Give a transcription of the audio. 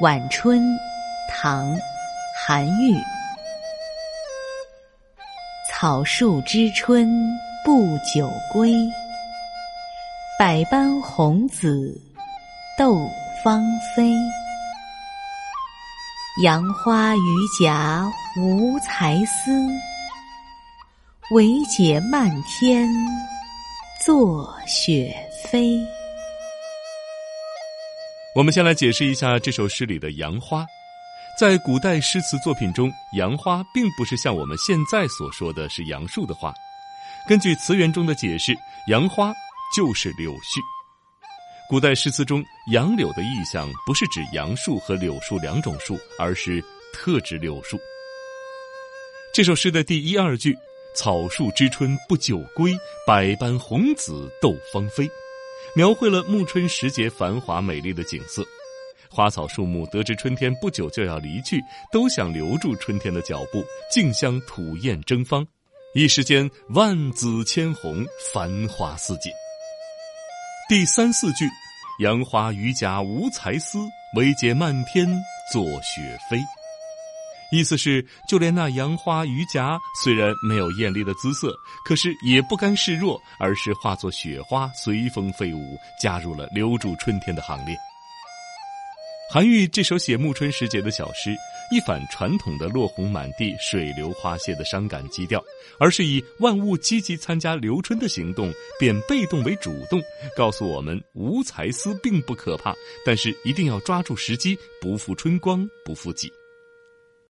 晚春，唐，韩愈。草树知春不久归，百般红紫斗芳菲。杨花榆荚无才思，惟解漫天作雪飞。我们先来解释一下这首诗里的杨花。在古代诗词作品中，杨花并不是像我们现在所说的是杨树的花。根据词源中的解释，杨花就是柳絮。古代诗词中，杨柳的意象不是指杨树和柳树两种树，而是特指柳树。这首诗的第一二句“草树知春不久归，百般红紫斗芳菲”。描绘了暮春时节繁华美丽的景色，花草树木得知春天不久就要离去，都想留住春天的脚步，竞相吐艳争芳，一时间万紫千红，繁花似锦。第三四句，杨花榆荚无才思，惟解漫天作雪飞。意思是，就连那杨花榆荚虽然没有艳丽的姿色，可是也不甘示弱，而是化作雪花随风飞舞，加入了留住春天的行列。韩愈这首写暮春时节的小诗，一反传统的落红满地、水流花谢的伤感基调，而是以万物积极参加留春的行动，变被动为主动，告诉我们无才思并不可怕，但是一定要抓住时机，不负春光，不负己。